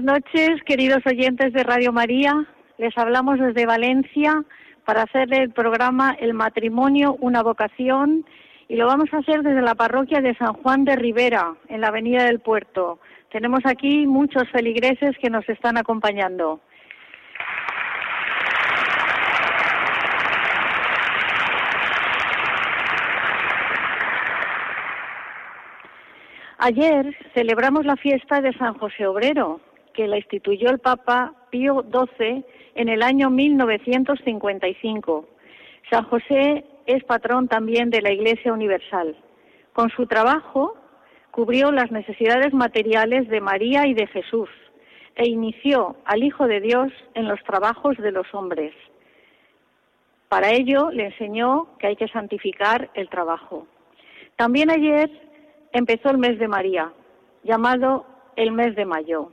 Buenas noches, queridos oyentes de Radio María. Les hablamos desde Valencia para hacer el programa El matrimonio, una vocación, y lo vamos a hacer desde la parroquia de San Juan de Rivera, en la Avenida del Puerto. Tenemos aquí muchos feligreses que nos están acompañando. Ayer celebramos la fiesta de San José Obrero, que la instituyó el Papa Pío XII en el año 1955. San José es patrón también de la Iglesia Universal. Con su trabajo cubrió las necesidades materiales de María y de Jesús e inició al Hijo de Dios en los trabajos de los hombres. Para ello le enseñó que hay que santificar el trabajo. También ayer empezó el mes de María, llamado el mes de mayo.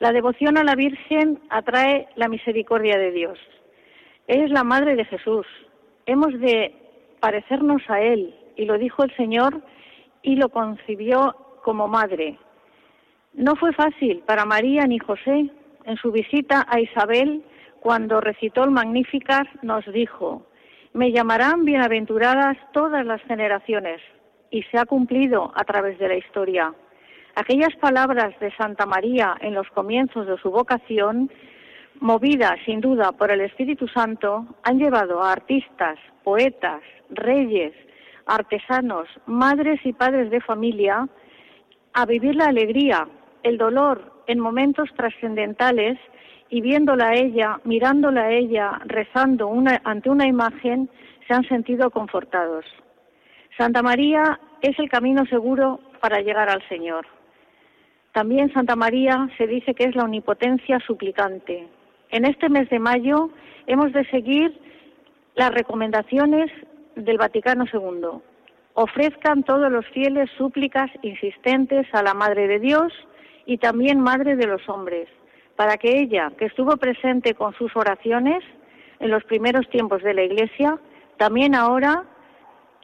La devoción a la Virgen atrae la misericordia de Dios. Es la madre de Jesús. Hemos de parecernos a Él, y lo dijo el Señor y lo concibió como madre. No fue fácil para María ni José. En su visita a Isabel, cuando recitó el Magnificat, nos dijo, me llamarán bienaventuradas todas las generaciones, y se ha cumplido a través de la historia. Aquellas palabras de Santa María en los comienzos de su vocación, movidas sin duda por el Espíritu Santo, han llevado a artistas, poetas, reyes, artesanos, madres y padres de familia a vivir la alegría, el dolor en momentos trascendentales y viéndola a ella, mirándola a ella, rezando ante una imagen, se han sentido confortados. Santa María es el camino seguro para llegar al Señor. También Santa María se dice que es la omnipotencia suplicante. En este mes de mayo hemos de seguir las recomendaciones del Vaticano II. Ofrezcan todos los fieles súplicas insistentes a la Madre de Dios y también Madre de los hombres, para que ella, que estuvo presente con sus oraciones en los primeros tiempos de la Iglesia, también ahora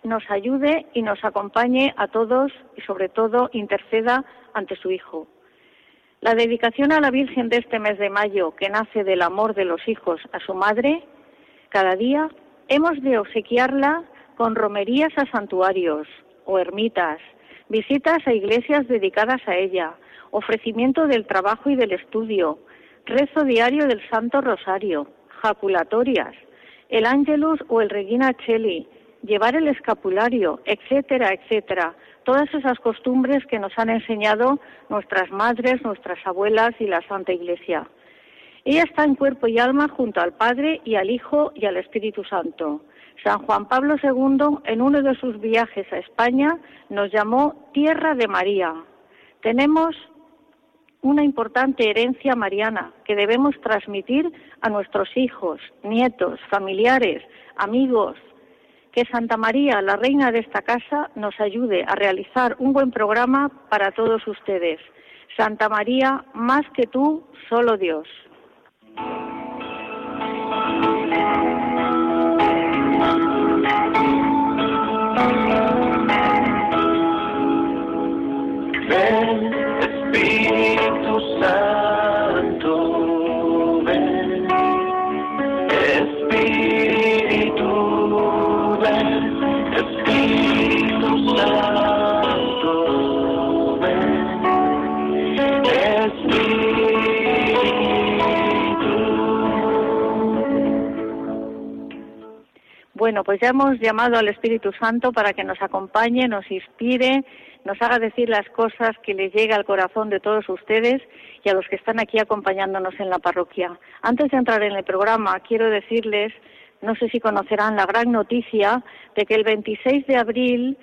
nos ayude y nos acompañe a todos y sobre todo interceda ante su Hijo. La dedicación a la Virgen de este mes de mayo, que nace del amor de los hijos a su madre, cada día hemos de obsequiarla con romerías a santuarios o ermitas, visitas a iglesias dedicadas a ella, ofrecimiento del trabajo y del estudio, rezo diario del Santo Rosario, jaculatorias, el Ángelus o el Regina Cheli, llevar el escapulario, etcétera, etcétera. Todas esas costumbres que nos han enseñado nuestras madres, nuestras abuelas y la Santa Iglesia. Ella está en cuerpo y alma junto al Padre y al Hijo y al Espíritu Santo. San Juan Pablo II, en uno de sus viajes a España, nos llamó Tierra de María. Tenemos una importante herencia mariana que debemos transmitir a nuestros hijos, nietos, familiares, amigos, que Santa María, la reina de esta casa, nos ayude a realizar un buen programa para todos ustedes. Santa María, más que tú, solo Dios. Bueno, pues ya hemos llamado al Espíritu Santo para que nos acompañe, nos inspire, nos haga decir las cosas que les llega al corazón de todos ustedes y a los que están aquí acompañándonos en la parroquia. Antes de entrar en el programa, quiero decirles, no sé si conocerán la gran noticia de que el 26 de abril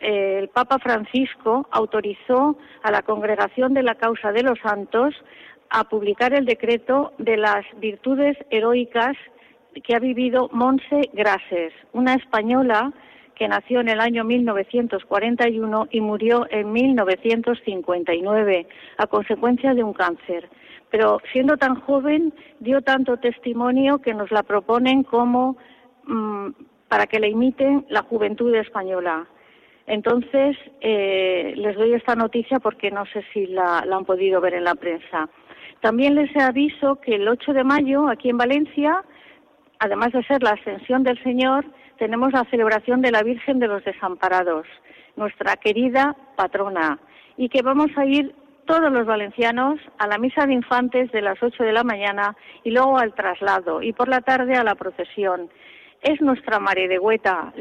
eh, el Papa Francisco autorizó a la Congregación de la Causa de los Santos a publicar el decreto de las virtudes heroicas que ha vivido Monse Grases, una española que nació en el año 1941 y murió en 1959 a consecuencia de un cáncer. Pero siendo tan joven dio tanto testimonio que nos la proponen como mm, para que la imiten la juventud española. Entonces, eh, les doy esta noticia porque no sé si la, la, han podido ver en la prensa. También les aviso que el 8 de mayo, aquí en Valencia, además de ser la ascensión del Señor, tenemos la celebración de la Virgen de los Desamparados, nuestra querida patrona, y que vamos a ir todos los valencianos a la misa de infantes de las 8 de la mañana y luego al traslado y por la tarde a la procesión. Es nuestra Mare de Hueta,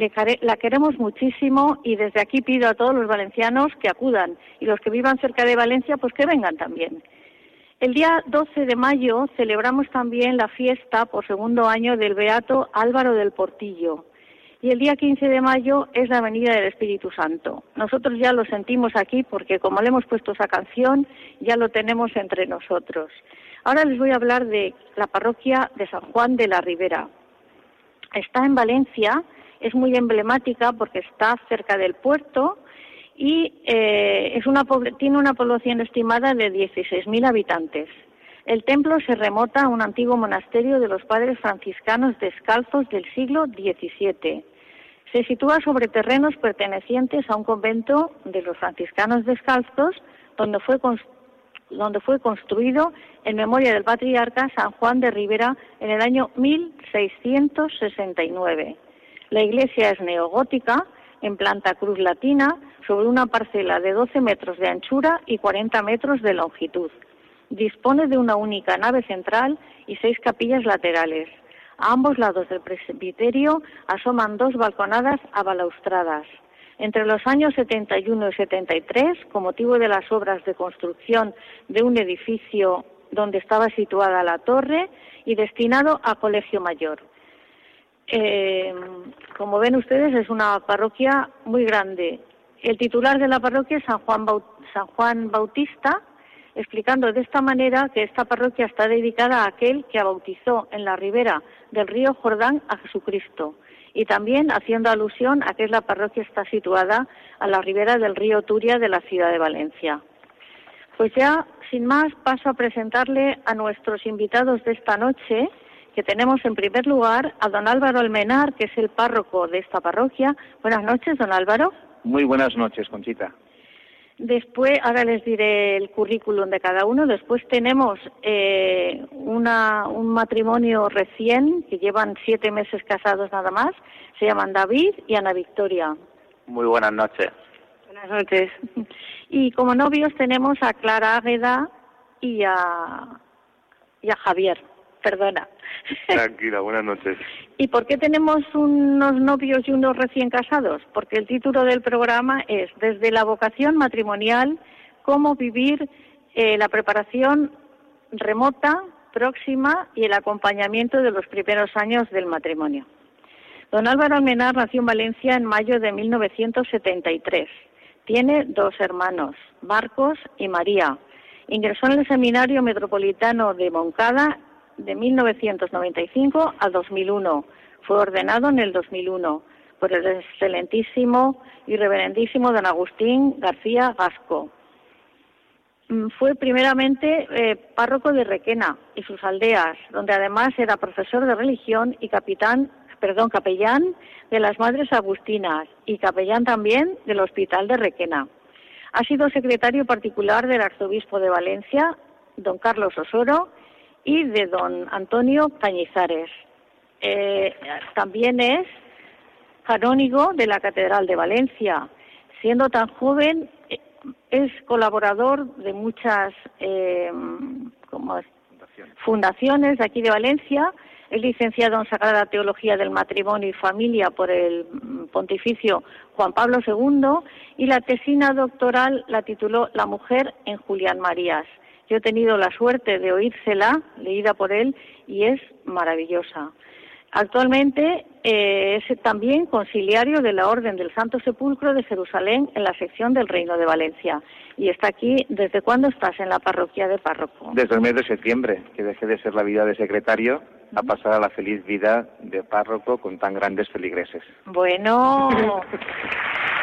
la queremos muchísimo y desde aquí pido a todos los valencianos que acudan y los que vivan cerca de Valencia pues que vengan también. El día 12 de mayo celebramos también la fiesta por segundo año del Beato Álvaro del Portillo. Y el día 15 de mayo es la venida del Espíritu Santo. Nosotros ya lo sentimos aquí porque como le hemos puesto esa canción, ya lo tenemos entre nosotros. Ahora les voy a hablar de la parroquia de San Juan de la Ribera. Está en Valencia, es muy emblemática porque está cerca del puerto y eh, es una, tiene una población estimada de 16.000 habitantes. El templo se remota a un antiguo monasterio de los padres franciscanos descalzos del siglo XVII. Se sitúa sobre terrenos pertenecientes a un convento de los franciscanos descalzos, donde fue, donde fue construido en memoria del patriarca San Juan de Rivera en el año 1669. La iglesia es neogótica, en planta cruz latina, sobre una parcela de 12 metros de anchura y 40 metros de longitud. Dispone de una única nave central y seis capillas laterales. A ambos lados del presbiterio asoman dos balconadas abalaustradas. Entre los años 71 y 73, con motivo de las obras de construcción de un edificio donde estaba situada la torre y destinado a colegio mayor. Eh, como ven ustedes, es una parroquia muy grande. El titular de la parroquia es San Juan, San Juan Bautista, explicando de esta manera que esta parroquia está dedicada a aquel que bautizó en la ribera del río Jordán a Jesucristo y también haciendo alusión a que la parroquia está situada a la ribera del río Turia de la ciudad de Valencia. Pues ya, sin más, paso a presentarle a nuestros invitados de esta noche, que tenemos en primer lugar a don Álvaro Almenar, que es el párroco de esta parroquia. Buenas noches, don Álvaro. Muy buenas noches, Conchita. Después, ahora les diré el currículum de cada uno. Después tenemos eh, una, un matrimonio recién, que llevan siete meses casados nada más. Se llaman David y Ana Victoria. Muy buenas noches. Buenas noches. Y como novios tenemos a Clara Águeda y a, y a Javier. Perdona. Tranquila, buenas noches. ¿Y por qué tenemos unos novios y unos recién casados? Porque el título del programa es Desde la vocación matrimonial, cómo vivir eh, la preparación remota, próxima y el acompañamiento de los primeros años del matrimonio. Don Álvaro Almenar nació en Valencia en mayo de 1973. Tiene dos hermanos, Marcos y María. Ingresó en el Seminario Metropolitano de Moncada de 1995 a 2001. Fue ordenado en el 2001 por el excelentísimo y reverendísimo don Agustín García Gasco. Mm, fue primeramente eh, párroco de Requena y sus aldeas, donde además era profesor de religión y capitán, perdón, capellán de las Madres Agustinas y capellán también del Hospital de Requena. Ha sido secretario particular del arzobispo de Valencia, don Carlos Osoro, y de don Antonio Cañizares. Eh, también es canónigo de la Catedral de Valencia. Siendo tan joven, eh, es colaborador de muchas eh, fundaciones. de aquí de Valencia, es licenciado en Sagrada Teología del Matrimonio y Familia por el Pontificio Juan Pablo II y la tesina doctoral la tituló La mujer en Julián Marías. Yo he tenido la suerte de oírsela, leída por él, y es maravillosa. Actualmente eh, es también conciliario de la Orden del Santo Sepulcro de Jerusalén en la sección del Reino de Valencia. Y está aquí, ¿desde cuándo estás en la parroquia de párroco? Desde el mes de septiembre, que dejé de ser la vida de secretario a pasar a la feliz vida de párroco con tan grandes feligreses. Bueno.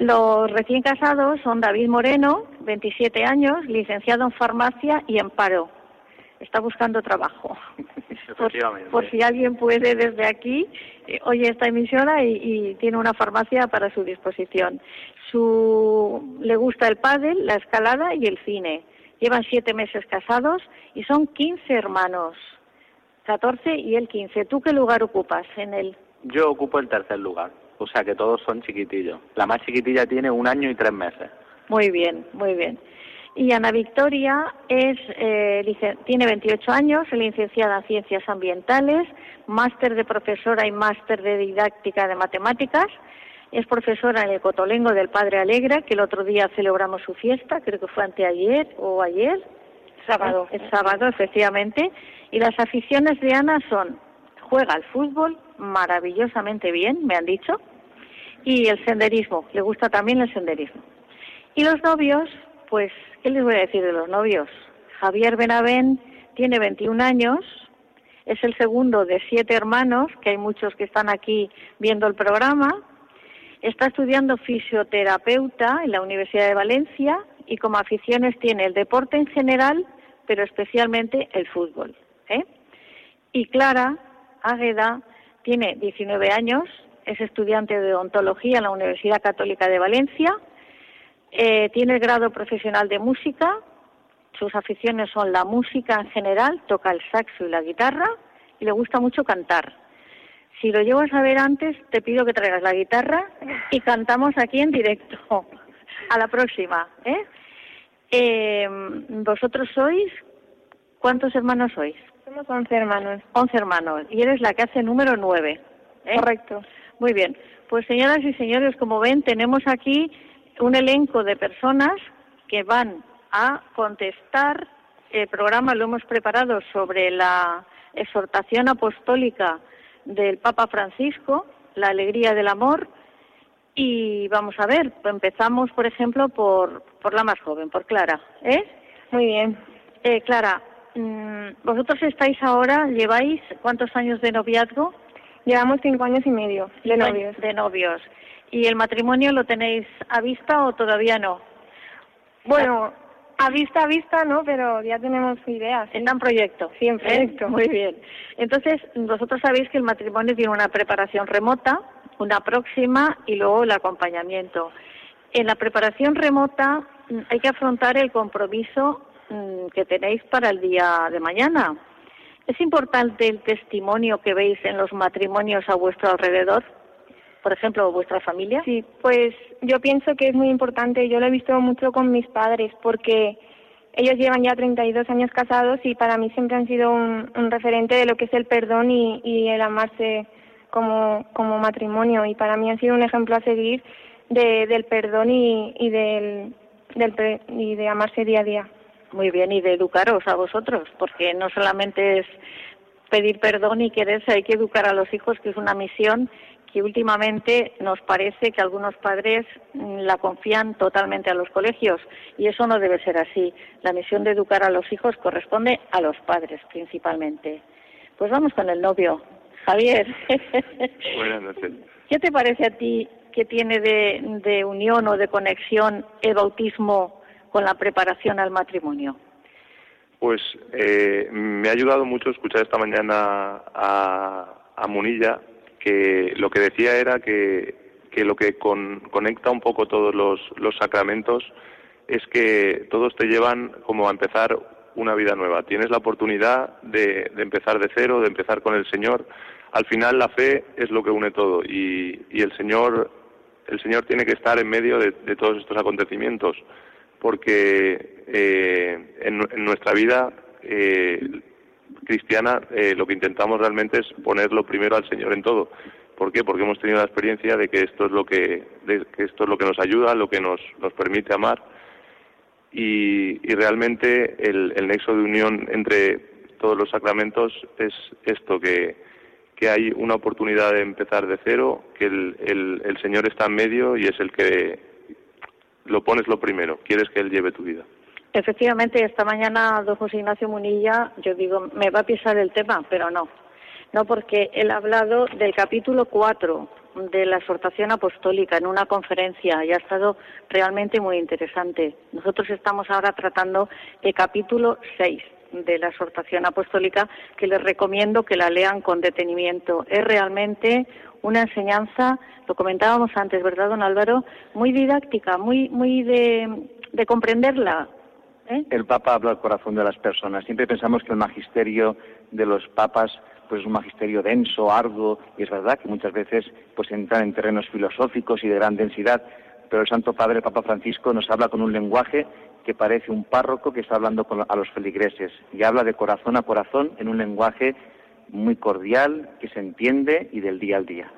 Los recién casados son David Moreno, 27 años, licenciado en farmacia y en paro. Está buscando trabajo. Por, por si alguien puede desde aquí, eh, oye esta emisora y, y, tiene una farmacia para su disposición. Su, le gusta el pádel, la escalada y el cine. Llevan siete meses casados y son 15 hermanos. 14 y el 15. ¿Tú qué lugar ocupas en él? Yo ocupo el tercer lugar o sea que todos son chiquitillos. La más chiquitilla tiene un año y tres meses. Muy bien, muy bien. Y Ana Victoria es, eh, tiene 28 años, es licenciada en Ciencias Ambientales, máster de profesora y máster de didáctica de matemáticas. Es profesora en el Cotolengo del Padre Alegra, que el otro día celebramos su fiesta, creo que fue anteayer o ayer. Sábado. El sábado, efectivamente. Y las aficiones de Ana son, juega al fútbol maravillosamente bien, me han dicho, y el senderismo, le gusta también el senderismo. Y los novios, pues, ¿qué les voy a decir de los novios? Javier Benavén tiene 21 años, es el segundo de siete hermanos, que hay muchos que están aquí viendo el programa, está estudiando fisioterapeuta en la Universidad de Valencia y como aficiones tiene el deporte en general, pero especialmente el fútbol. ¿eh? Y Clara Águeda tiene 19 años, es estudiante de odontología en la Universidad Católica de Valencia, eh, tiene el grado profesional de música, sus aficiones son la música en general, toca el saxo y la guitarra y le gusta mucho cantar. Si lo llevas a ver antes, te pido que traigas la guitarra y cantamos aquí en directo. A la próxima. ¿eh? Eh, vosotros sois, ¿cuántos hermanos sois? Somos 11 hermanos. 11 hermanos. Y eres la que hace número 9. ¿eh? Correcto. Muy bien. Pues señoras y señores, como ven, tenemos aquí un elenco de personas que van a contestar. El programa lo hemos preparado sobre la exhortación apostólica del Papa Francisco, la alegría del amor. Y vamos a ver, empezamos, por ejemplo, por, por la más joven, por Clara. ¿eh? Muy bien. Eh, Clara, mm, vosotros estáis ahora, lleváis cuántos años de noviazgo? Llevamos cinco años y medio de novios. De novios. ¿Y el matrimonio lo tenéis a vista o todavía no? Bueno, a vista, a vista, ¿no? Pero ya tenemos ideas. ¿sí? Está en proyecto. Sí, en proyecto. ¿Eh? Muy bien. Entonces, vosotros sabéis que el matrimonio tiene una preparación remota, una próxima y luego el acompañamiento. En la preparación remota mm, hay que afrontar el compromiso mm, que tenéis para el día de mañana. ¿Es importante el testimonio que veis en los matrimonios a vuestro alrededor? Por ejemplo, vuestra familia. Sí, pues yo pienso que es muy importante. Yo lo he visto mucho con mis padres porque ellos llevan ya 32 años casados y para mí siempre han sido un, referente de lo que es el perdón y, y el amarse como, como matrimonio. Y para mí han sido un ejemplo a seguir de, del perdón y, y, del, del, y de amarse día a día. Muy bien, y de educaros a vosotros, porque no solamente es pedir perdón y quererse, hay que educar a los hijos, que es una misión que últimamente nos parece que algunos padres la confían totalmente a los colegios y eso no debe ser así. La misión de educar a los hijos corresponde a los padres principalmente. Pues vamos con el novio. Javier. Buenas noches. ¿Qué te parece a ti que tiene de, de unión o de conexión el bautismo con la preparación al matrimonio? Pues eh, me ha ayudado mucho escuchar esta mañana a, a Munilla que lo que decía era que, que lo que con, conecta un poco todos los, sacramentos es que todos te llevan como a empezar una vida nueva. Tienes la oportunidad de, empezar de cero, de empezar con el Señor. Al final la fe es lo que une todo y, y el Señor el Señor tiene que estar en medio de, todos estos acontecimientos, porque eh, en, nuestra vida eh, cristiana eh, lo que intentamos realmente es ponerlo primero al Señor en todo. ¿Por qué? Porque hemos tenido la experiencia de que esto es lo que, que esto es lo que nos ayuda, lo que nos, nos permite amar y, realmente el, el nexo de unión entre todos los sacramentos es esto que que hay una oportunidad de empezar de cero, que el, el, Señor está en medio y es el que lo pones lo primero, quieres que Él lleve tu vida. Efectivamente, esta mañana don José Ignacio Munilla, yo digo, me va a pisar el tema, pero no. No, porque él ha hablado del capítulo 4 de la exhortación apostólica en una conferencia y ha estado realmente muy interesante. Nosotros estamos ahora tratando el capítulo 6 de la exhortación apostólica que les recomiendo que la lean con detenimiento. Es realmente una enseñanza, lo comentábamos antes, ¿verdad, don Álvaro? Muy didáctica, muy, muy de, de comprenderla. ¿eh? El Papa habla al corazón de las personas. Siempre pensamos que el magisterio de los papas pues es un magisterio denso, arduo, y es verdad que muchas veces pues entran en terrenos filosóficos y de gran densidad, pero el Santo Padre, Papa Francisco, nos habla con un lenguaje que parece un párroco que está hablando a los feligreses y habla de corazón a corazón en un lenguaje muy cordial, que se entiende y del día al día.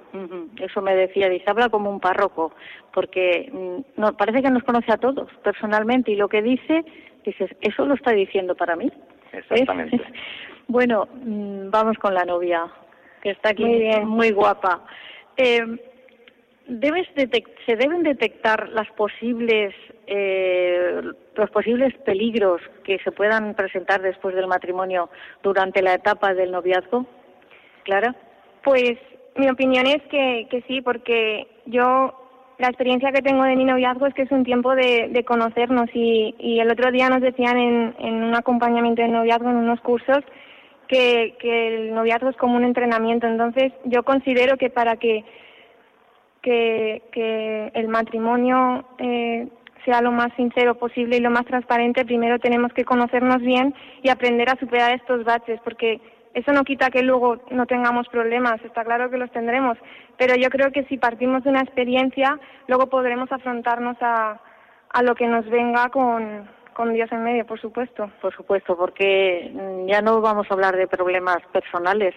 Eso me decía, dice, habla como un párroco, porque mm, no, parece que nos conoce a todos personalmente y lo que dice, dices, eso lo está diciendo para mí. Exactamente. bueno, mm, vamos con la novia, que está aquí muy, bien. muy guapa. Eh, se deben detectar las posibles, eh, los posibles peligros que se puedan presentar después del matrimonio durante la etapa del noviazgo? Clara. Pues mi opinión es que, que sí, porque yo la experiencia que tengo de mi noviazgo es que es un tiempo de, conocernos y, y, el otro día nos decían en, en un acompañamiento de noviazgo, en unos cursos, que, que el noviazgo es como un entrenamiento. Entonces yo considero que para que que, que el matrimonio eh, sea lo más sincero posible y lo más transparente, primero tenemos que conocernos bien y aprender a superar estos baches, porque eso no quita que luego no tengamos problemas, está claro que los tendremos, pero yo creo que si partimos de una experiencia, luego podremos afrontarnos a, a lo que nos venga con, con Dios en medio, por supuesto. Por supuesto, porque ya no vamos a hablar de problemas personales,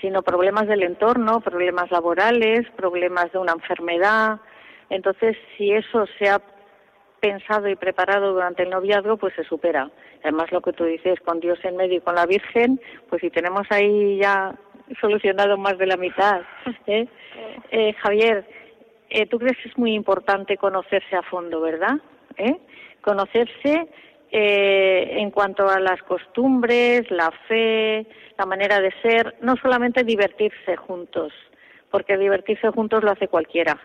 sino problemas del entorno, problemas laborales, problemas de una enfermedad. Entonces, si eso se ha pensado y preparado durante el noviazgo, pues se supera. Además, lo que tú dices, con Dios en medio y con la Virgen, pues si tenemos ahí ya solucionado más de la mitad. ¿eh? Eh, Javier, eh, tú crees que es muy importante conocerse a fondo, ¿verdad? ¿Eh? Conocerse eh, en cuanto a las costumbres, la fe, la manera de ser, no solamente divertirse juntos, porque divertirse juntos lo hace cualquiera,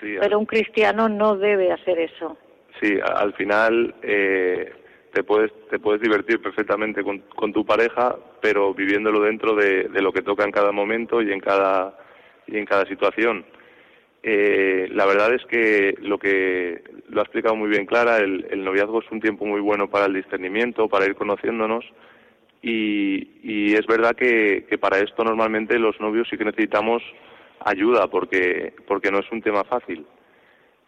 pero un cristiano no debe hacer eso. Sí, al final eh, te puedes te puedes divertir perfectamente con, con tu pareja, pero viviéndolo dentro de, de, lo que toca en cada momento y en cada y en cada situación. Eh, la verdad es que lo que lo ha explicado muy bien Clara, el, noviazgo es un tiempo muy bueno para el discernimiento, para ir conociéndonos y, es verdad que, para esto normalmente los novios sí que necesitamos ayuda porque, porque no es un tema fácil.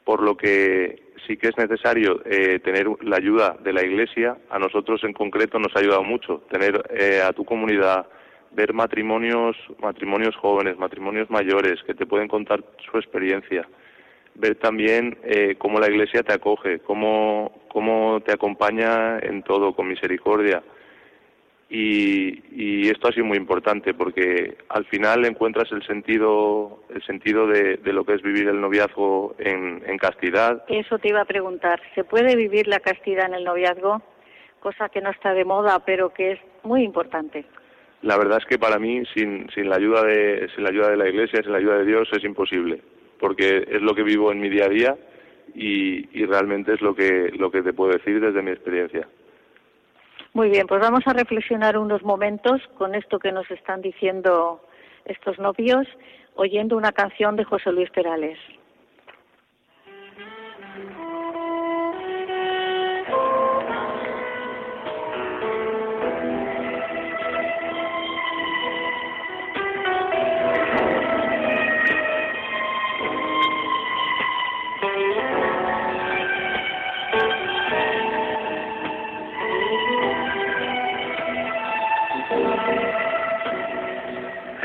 Por lo que sí que es necesario eh, tener la ayuda de la Iglesia. A nosotros en concreto nos ha ayudado mucho tener eh, a tu comunidad ver matrimonios, matrimonios jóvenes, matrimonios mayores que te pueden contar su experiencia, ver también eh, cómo la Iglesia te acoge, cómo, cómo te acompaña en todo con misericordia. Y, y, esto ha sido muy importante porque al final encuentras el sentido el sentido de, lo que es vivir el noviazgo en, en, castidad. Eso te iba a preguntar. ¿Se puede vivir la castidad en el noviazgo? Cosa que no está de moda, pero que es muy importante la verdad es que para mí sin, sin la ayuda de sin la ayuda de la iglesia sin la ayuda de Dios es imposible porque es lo que vivo en mi día a día y, y realmente es lo que lo que te puedo decir desde mi experiencia. Muy bien pues vamos a reflexionar unos momentos con esto que nos están diciendo estos novios oyendo una canción de José Luis Perales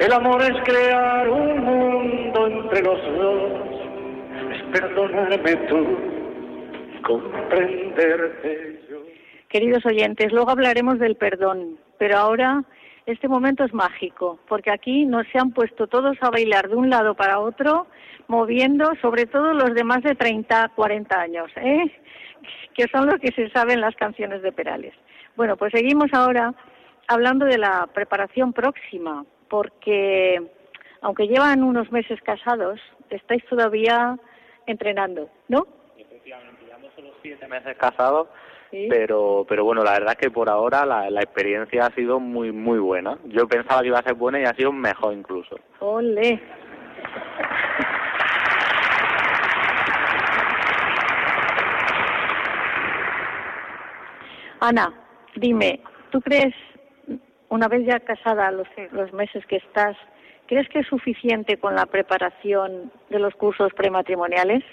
El amor es crear un mundo entre los dos, es perdonarme tú comprenderte yo. Queridos oyentes, luego hablaremos del perdón, pero ahora este momento es mágico, porque aquí nos se han puesto todos a bailar de un lado para otro, moviendo, sobre todo los de más de 30, 40 años, ¿eh? que son los que se saben las canciones de Perales. Bueno, pues seguimos ahora hablando de la preparación próxima, porque aunque llevan unos meses casados, estáis todavía entrenando, ¿no? Efectivamente, llevamos solo siete meses casados, pero pero bueno, la verdad es que por ahora la, la experiencia ha sido muy muy buena. Yo pensaba que iba a ser buena y ha sido mejor incluso. Ole. Ana, dime, ¿tú crees, una vez ya casada, los, los meses que estás, ¿crees que es suficiente con la preparación de los cursos prematrimoniales?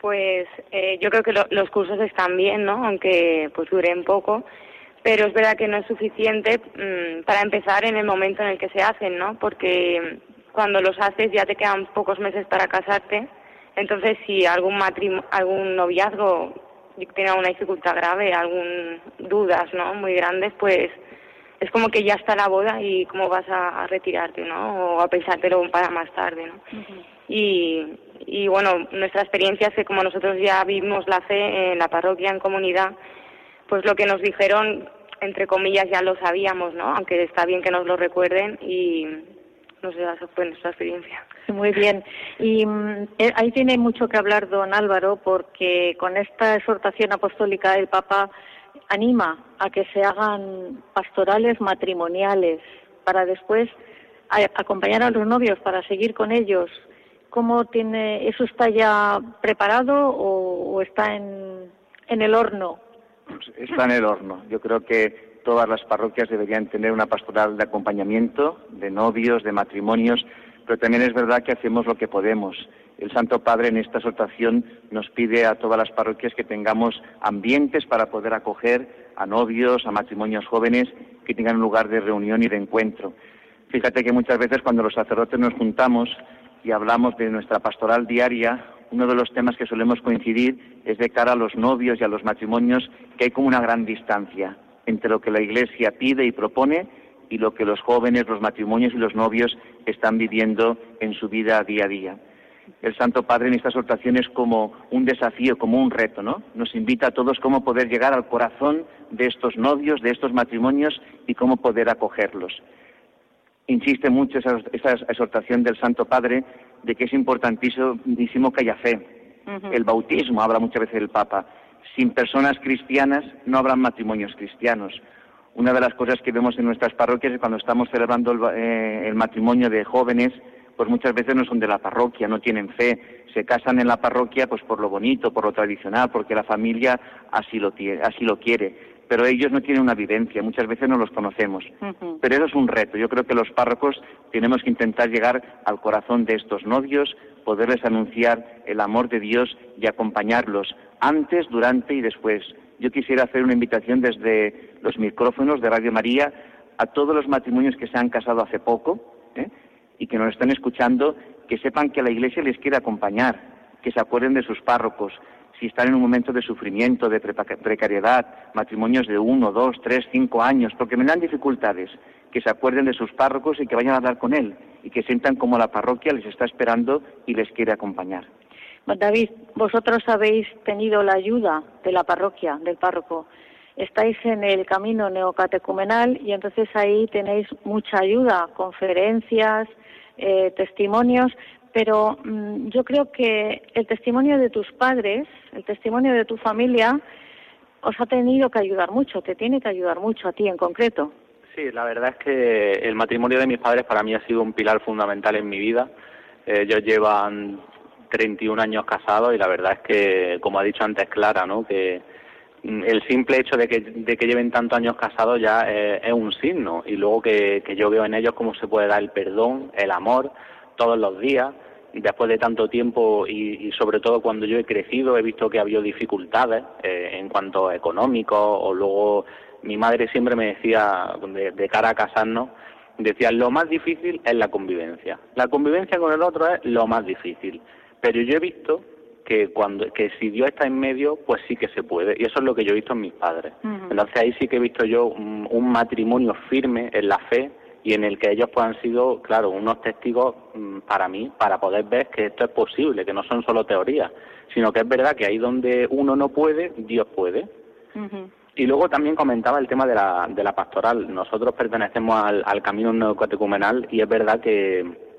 Pues eh, yo creo que lo, los cursos están bien, ¿no? Aunque pues duren poco, pero es verdad que no es suficiente mmm, para empezar en el momento en el que se hacen, ¿no? Porque cuando los haces ya te quedan pocos meses para casarte, entonces si algún matrim algún noviazgo tiene una dificultad grave, algún dudas, ¿no? Muy grandes, pues es como que ya está la boda y cómo vas a, a retirarte, ¿no? O a pensártelo para más tarde, ¿no? Uh -huh. Y, y bueno, nuestra experiencia es que como nosotros ya vimos la fe en la parroquia, en comunidad, pues lo que nos dijeron, entre comillas, ya lo sabíamos, ¿no? Aunque está bien que nos lo recuerden y no sé, esa fue nuestra experiencia. Muy bien. Y eh, ahí tiene mucho que hablar don Álvaro porque con esta exhortación apostólica el Papa anima a que se hagan pastorales matrimoniales para después acompañar a los novios para seguir con ellos. Cómo tiene eso está ya preparado o, está en, en el horno está en el horno. Yo creo que todas las parroquias deberían tener una pastoral de acompañamiento de novios de matrimonios pero también es verdad que hacemos lo que podemos el Santo Padre en esta exhortación nos pide a todas las parroquias que tengamos ambientes para poder acoger a novios, a matrimonios jóvenes que tengan un lugar de reunión y de encuentro. Fíjate que muchas veces cuando los sacerdotes nos juntamos y hablamos de nuestra pastoral diaria, uno de los temas que solemos coincidir es de cara a los novios y a los matrimonios que hay como una gran distancia entre lo que la Iglesia pide y propone y lo que los jóvenes, los matrimonios y los novios están viviendo en su vida día a día. El Santo Padre en esta exhortación es como un desafío, como un reto, ¿no? Nos invita a todos cómo poder llegar al corazón de estos novios, de estos matrimonios y cómo poder acogerlos insiste mucho esa, esa, exhortación del Santo Padre de que es importantísimo que haya fe. Uh -huh. El bautismo, habla muchas veces el Papa. Sin personas cristianas no habrá matrimonios cristianos. Una de las cosas que vemos en nuestras parroquias es cuando estamos celebrando el, eh, el matrimonio de jóvenes, pues muchas veces no son de la parroquia, no tienen fe, se casan en la parroquia pues por lo bonito, por lo tradicional, porque la familia así lo, así lo quiere pero ellos no tienen una vivencia, muchas veces no los conocemos. Uh -huh. Pero eso es un reto. Yo creo que los párrocos tenemos que intentar llegar al corazón de estos novios, poderles anunciar el amor de Dios y acompañarlos antes, durante y después. Yo quisiera hacer una invitación desde los micrófonos de Radio María a todos los matrimonios que se han casado hace poco. Y que nos están escuchando, que sepan que la Iglesia les quiere acompañar, que se acuerden de sus párrocos, si están en un momento de sufrimiento, de precariedad, matrimonios de uno, dos, tres, cinco años, porque me dan dificultades, que se acuerden de sus párrocos y que vayan a hablar con él y que sientan como la parroquia les está esperando y les quiere acompañar. David, vosotros habéis tenido la ayuda de la parroquia, del párroco. Estáis en el camino neocatecumenal y entonces ahí tenéis mucha ayuda, conferencias, eh, testimonios, pero mm, yo creo que el testimonio de tus padres, el testimonio de tu familia, os ha tenido que ayudar mucho, te tiene que ayudar mucho a ti en concreto. Sí, la verdad es que el matrimonio de mis padres para mí ha sido un pilar fundamental en mi vida. Eh, ellos llevan 31 años casados y la verdad es que, como ha dicho antes Clara, ¿no? que el simple hecho de que, de que lleven tantos años casados ya es, un signo. Y luego que, que yo veo en ellos cómo se puede dar el perdón, el amor todos los días después de tanto tiempo y, sobre todo cuando yo he crecido he visto que ha habido dificultades eh, en cuanto a económico o luego mi madre siempre me decía de, cara a casarnos decía lo más difícil es la convivencia. La convivencia con el otro es lo más difícil pero yo he visto que cuando que si Dios está en medio pues sí que se puede y eso es lo que yo he visto en mis padres entonces ahí sí que he visto yo un matrimonio firme en la fe y en el que ellos pues han sido, claro, unos testigos mm, para mí, para poder ver que esto es posible, que no son solo teorías, sino que es verdad que ahí donde uno no puede, Dios puede. Y luego también comentaba el tema de la, de la pastoral. Nosotros pertenecemos al, al camino neocatecumenal y es verdad que,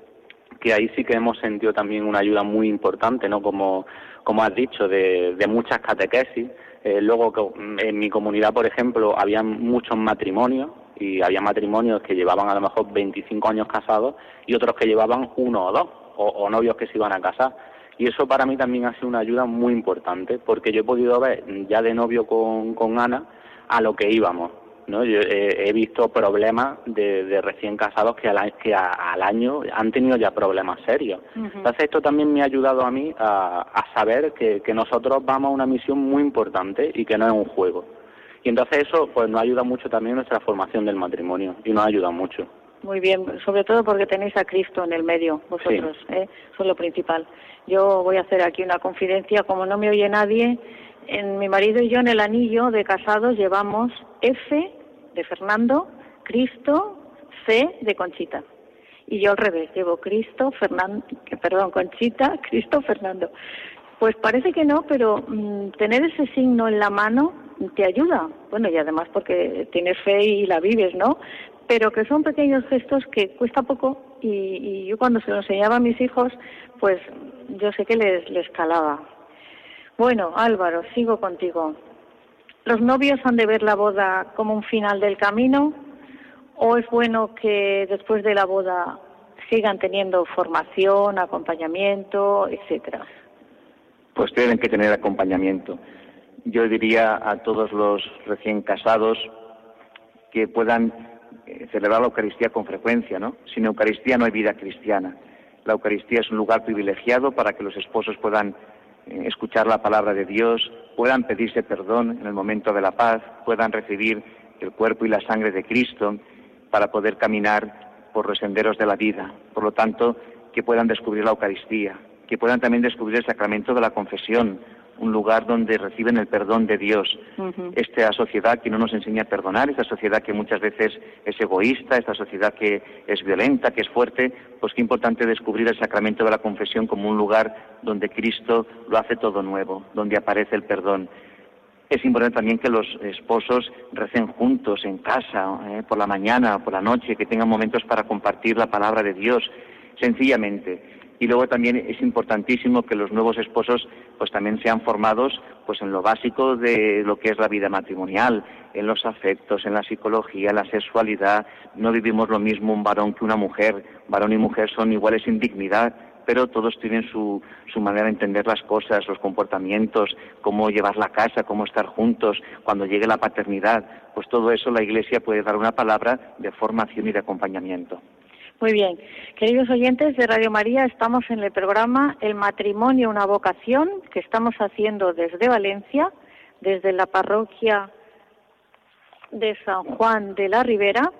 que ahí sí que hemos sentido también una ayuda muy importante, ¿no? Como, como has dicho, de, muchas catequesis. Eh, luego, en mi comunidad, por ejemplo, había muchos matrimonios y había matrimonios que llevaban a lo mejor 25 años casados y otros que llevaban uno o dos, o, novios que se iban a casar. Y eso para mí también ha sido una ayuda muy importante, porque yo he podido ver ya de novio con, con Ana a lo que íbamos. ¿No? Yo he, visto problemas de, recién casados que, al, que al año han tenido ya problemas serios. Entonces esto también me ha ayudado a mí a, a saber que, que nosotros vamos a una misión muy importante y que no es un juego. Y entonces eso pues nos ayuda mucho también en nuestra formación del matrimonio y nos ayuda mucho. Muy bien, sobre todo porque tenéis a Cristo en el medio, vosotros, ¿eh? eso es lo principal. Yo voy a hacer aquí una confidencia, como no me oye nadie, en mi marido y yo en el anillo de casados llevamos F de Fernando, Cristo, C de Conchita. Y yo al revés, llevo Cristo, Fernando, perdón, Conchita, Cristo, Fernando. Pues parece que no, pero mm, tener ese signo en la mano te ayuda. Bueno, y además porque tienes fe y la vives, ¿no? Pero que son pequeños gestos que cuesta poco y, yo cuando se lo enseñaba a mis hijos, pues yo sé que les, les calaba. Bueno, Álvaro, sigo contigo. ¿Los novios han de ver la boda como un final del camino o es bueno que después de la boda sigan teniendo formación, acompañamiento, etcétera? Pues tienen que tener acompañamiento yo diría a todos los recién casados que puedan eh, celebrar la Eucaristía con frecuencia, ¿no? Sin Eucaristía no hay vida cristiana. La Eucaristía es un lugar privilegiado para que los esposos puedan escuchar la palabra de Dios, puedan pedirse perdón en el momento de la paz, puedan recibir el cuerpo y la sangre de Cristo para poder caminar por los senderos de la vida. Por lo tanto, que puedan descubrir la Eucaristía, que puedan también descubrir el sacramento de la confesión, un lugar donde reciben el perdón de Dios. Esta sociedad que no nos enseña a perdonar, esta sociedad que muchas veces es egoísta, esta sociedad que es violenta, que es fuerte, pues qué importante descubrir el sacramento de la confesión como un lugar donde Cristo lo hace todo nuevo, donde aparece el perdón. Es importante también que los esposos recen juntos en casa, eh, por la mañana, por la noche, que tengan momentos para compartir la palabra de Dios, sencillamente y luego también es importantísimo que los nuevos esposos pues también sean formados pues en lo básico de lo que es la vida matrimonial, en los afectos, en la psicología, en la sexualidad. No vivimos lo mismo un varón que una mujer. Varón y mujer son iguales sin dignidad, pero todos tienen su, su manera de entender las cosas, los comportamientos, cómo llevar la casa, cómo estar juntos, cuando llegue la paternidad. Pues todo eso la Iglesia puede dar una palabra de formación y de acompañamiento. Muy bien. Queridos oyentes de Radio María, estamos en el programa El matrimonio, una vocación que estamos haciendo desde Valencia, desde la parroquia de San Juan de la Ribera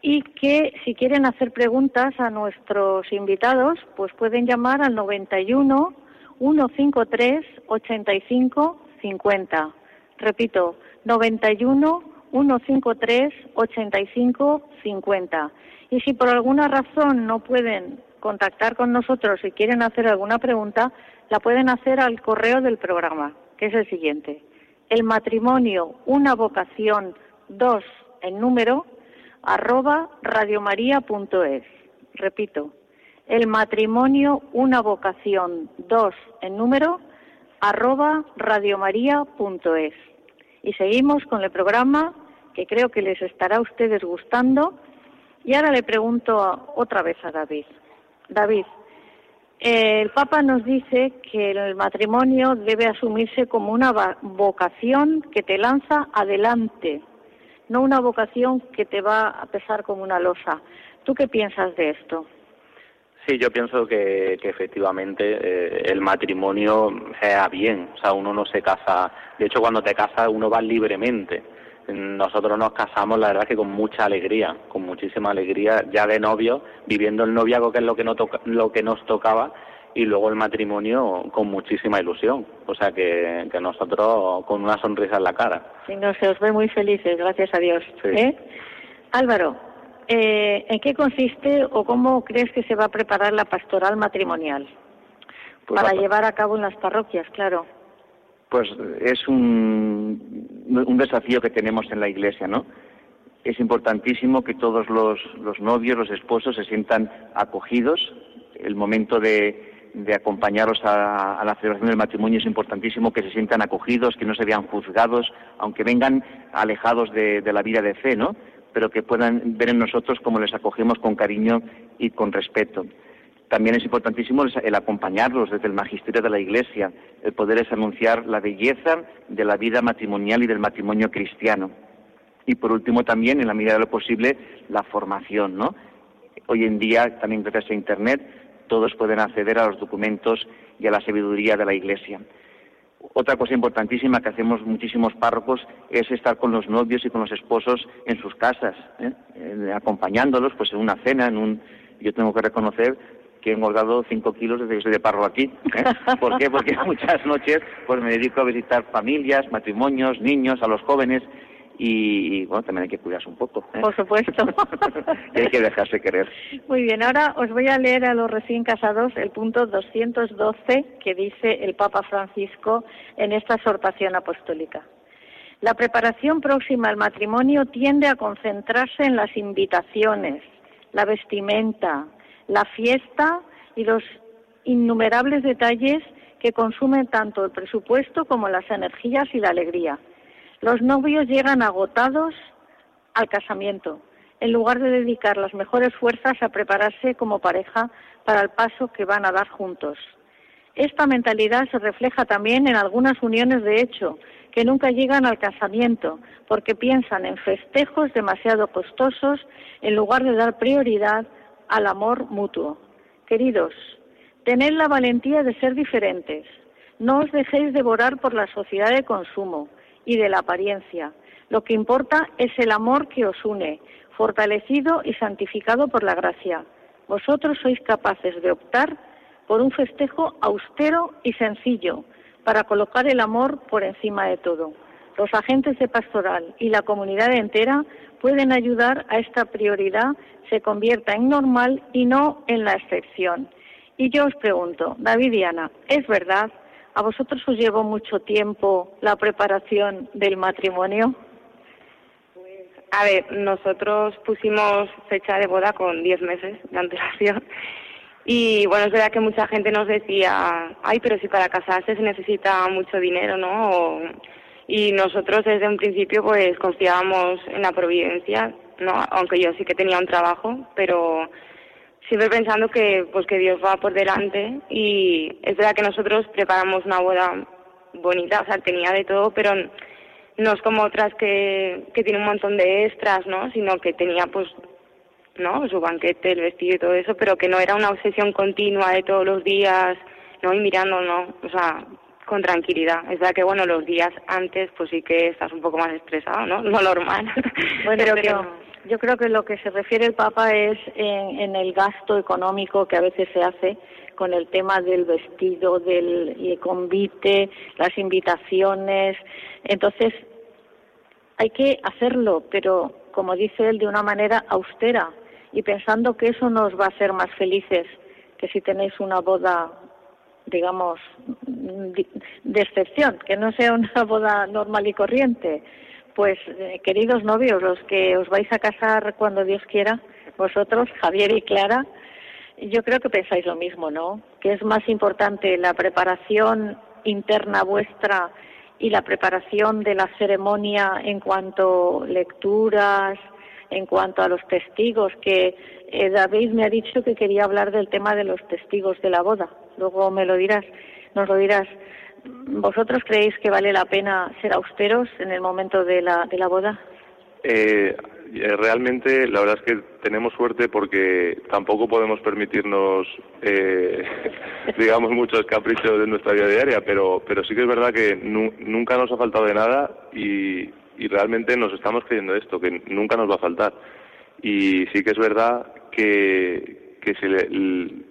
y que si quieren hacer preguntas a nuestros invitados, pues pueden llamar al 91 153 85 50. Repito, 91 153 85 50. Y si por alguna razón no pueden contactar con nosotros y quieren hacer alguna pregunta, la pueden hacer al correo del programa, que es el siguiente. El matrimonio, una vocación, dos en número, arroba radiomaria.es. Repito, el matrimonio, una vocación, dos en número, arroba radiomaria.es. Y seguimos con el programa que creo que les estará a ustedes gustando. Y ahora le pregunto otra vez a David. David, el Papa nos dice que el matrimonio debe asumirse como una vocación que te lanza adelante, no una vocación que te va a pesar como una losa. ¿Tú qué piensas de esto? Sí, yo pienso que, efectivamente eh, el matrimonio sea bien, o sea, uno no se casa, de hecho cuando te casas uno va libremente. Nosotros nos casamos, la verdad que con mucha alegría, con muchísima alegría, ya de novio, viviendo el noviazgo que es lo que, no lo que nos tocaba, y luego el matrimonio con muchísima ilusión. O sea que, que nosotros con una sonrisa en la cara. Sí, no, se os ve muy felices, gracias a Dios. ¿eh? Álvaro, eh, ¿en qué consiste o cómo crees que se va a preparar la pastoral matrimonial? Pues Para llevar a cabo en las parroquias, claro. Pues es un, un desafío que tenemos en la Iglesia, ¿no? Es importantísimo que todos los, los novios, los esposos se sientan acogidos. El momento de, de acompañarlos a, la celebración del matrimonio es importantísimo que se sientan acogidos, que no se vean juzgados, aunque vengan alejados de, de la vida de fe, ¿no? Pero que puedan ver en nosotros como les acogemos con cariño y con respeto. También es importantísimo el acompañarlos desde el magisterio de la Iglesia, el poderles anunciar la belleza de la vida matrimonial y del matrimonio cristiano. Y por último también, en la medida de lo posible, la formación. Hoy en día, también gracias a Internet, todos pueden acceder a los documentos y a la sabiduría de la Iglesia. Otra cosa importantísima que hacemos muchísimos párrocos es estar con los novios y con los esposos en sus casas, ¿eh? Eh, acompañándolos pues en una cena, en un... Yo tengo que reconocer que he engordado cinco kilos desde que soy de párroco aquí. ¿eh? ¿Por qué? Porque muchas noches pues me dedico a visitar familias, matrimonios, niños, a los jóvenes y, bueno, también hay que cuidarse un poco. ¿eh? Por supuesto. hay que dejarse querer. Muy bien, ahora os voy a leer a los recién casados el punto 212 que dice el Papa Francisco en esta exhortación apostólica. La preparación próxima al matrimonio tiende a concentrarse en las invitaciones, la vestimenta, la fiesta y los innumerables detalles que consumen tanto el presupuesto como las energías y la alegría. Los novios llegan agotados al casamiento, en lugar de dedicar las mejores fuerzas a prepararse como pareja para el paso que van a dar juntos. Esta mentalidad se refleja también en algunas uniones de hecho, que nunca llegan al casamiento, porque piensan en festejos demasiado costosos en lugar de dar prioridad al amor mutuo. Queridos, tened la valentía de ser diferentes. No os dejéis devorar por la sociedad de consumo y de la apariencia. Lo que importa es el amor que os une, fortalecido y santificado por la gracia. Vosotros sois capaces de optar por un festejo austero y sencillo, para colocar el amor por encima de todo. Los agentes de pastoral y la comunidad entera pueden ayudar a esta prioridad se convierta en normal y no en la excepción. Y yo os pregunto, David y Ana, ¿es verdad ¿A vosotros os llevó mucho tiempo la preparación del matrimonio? A ver, nosotros pusimos fecha de boda con 10 meses de antelación. Y bueno, es verdad que mucha gente nos decía, ay, pero si para casarse se necesita mucho dinero, ¿no? y nosotros desde un principio pues confiábamos en la providencia, ¿no? Aunque yo sí que tenía un trabajo, pero siempre pensando que pues que Dios va por delante y es verdad que nosotros preparamos una boda bonita, o sea, tenía de todo, pero no es como otras que, que tiene un montón de extras, ¿no? Sino que tenía pues ¿no? Su banquete, el vestido y todo eso, pero que no era una obsesión continua de todos los días, ¿no? Y mirando, ¿no? O sea, con tranquilidad. Es verdad que, bueno, los días antes, pues sí que estás un poco más estresado, ¿no? No normal. Bueno, pero, yo creo que lo que se refiere el Papa es en, el gasto económico que a veces se hace con el tema del vestido, del convite, las invitaciones. Entonces, hay que hacerlo, pero como dice él, de una manera austera y pensando que eso nos va a hacer más felices que si tenéis una boda, digamos, de excepción, que no sea una boda normal y corriente. Pues, eh, queridos novios, los que os vais a casar cuando Dios quiera, vosotros, Javier y Clara, yo creo que pensáis lo mismo, ¿no? Que es más importante la preparación interna vuestra y la preparación de la ceremonia en cuanto lecturas, en cuanto a los testigos, que eh, David me ha dicho que quería hablar del tema de los testigos de la boda. Luego me lo dirás, nos lo dirás. ¿Vosotros creéis que vale la pena ser austeros en el momento de la, de la boda? Eh, eh, realmente, la verdad es que tenemos suerte porque tampoco podemos permitirnos, eh, digamos, muchos caprichos de nuestra vida diaria, pero, pero sí que es verdad que nunca nos ha faltado de nada y, realmente nos estamos creyendo esto, que nunca nos va a faltar. Y sí que es verdad que, que si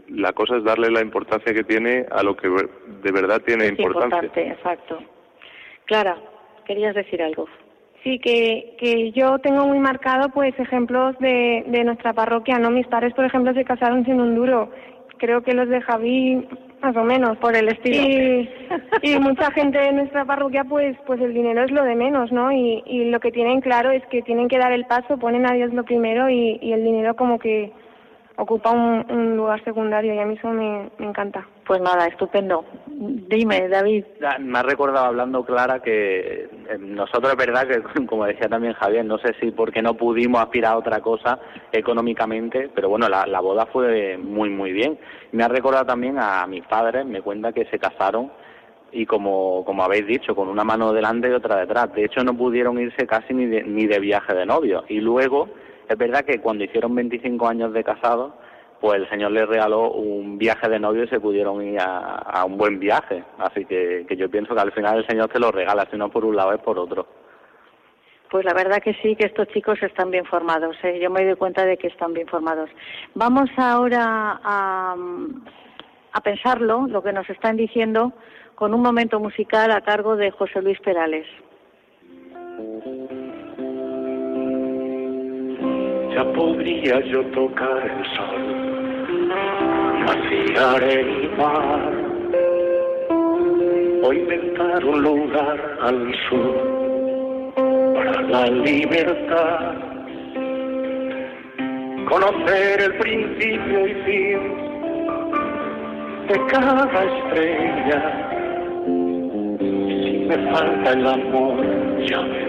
la cosa es darle la importancia que tiene a lo que de verdad tiene es importancia. Importante, exacto. Clara, querías decir algo. Sí, que, que yo tengo muy marcado pues ejemplos de, de nuestra parroquia, ¿no? Mis padres, por ejemplo, se casaron sin un duro. Creo que los de Javi más o menos por el estilo y, y, mucha gente de nuestra parroquia pues pues el dinero es lo de menos no y, y lo que tienen claro es que tienen que dar el paso ponen a Dios lo primero y, y el dinero como que ocupa un, lugar secundario y a mí eso me, encanta. Pues nada, estupendo. Dime, David. Me ha recordado hablando Clara que eh, nosotros es verdad que, como decía también Javier, no sé si porque no pudimos aspirar a otra cosa económicamente, pero bueno, la, la boda fue muy, muy bien. Me ha recordado también a mis padres, me cuenta que se casaron y como, como habéis dicho, con una mano delante y otra detrás. De hecho, no pudieron irse casi ni de, ni de viaje de novio. Y luego es verdad que cuando hicieron 25 años de casados, pues el Señor les regaló un viaje de novio y se pudieron ir a, un buen viaje. Así que, yo pienso que al final el Señor te lo regala, si no por un lado es por otro. Pues la verdad que sí, que estos chicos están bien formados. ¿eh? Yo me doy cuenta de que están bien formados. Vamos ahora a, a pensarlo, lo que nos están diciendo, con un momento musical a cargo de José Luis Perales. Ya podría yo tocar el sol, vaciar el mar o inventar un lugar al sur para la libertad, conocer el principio y fin de cada estrella. Si me falta el amor, ya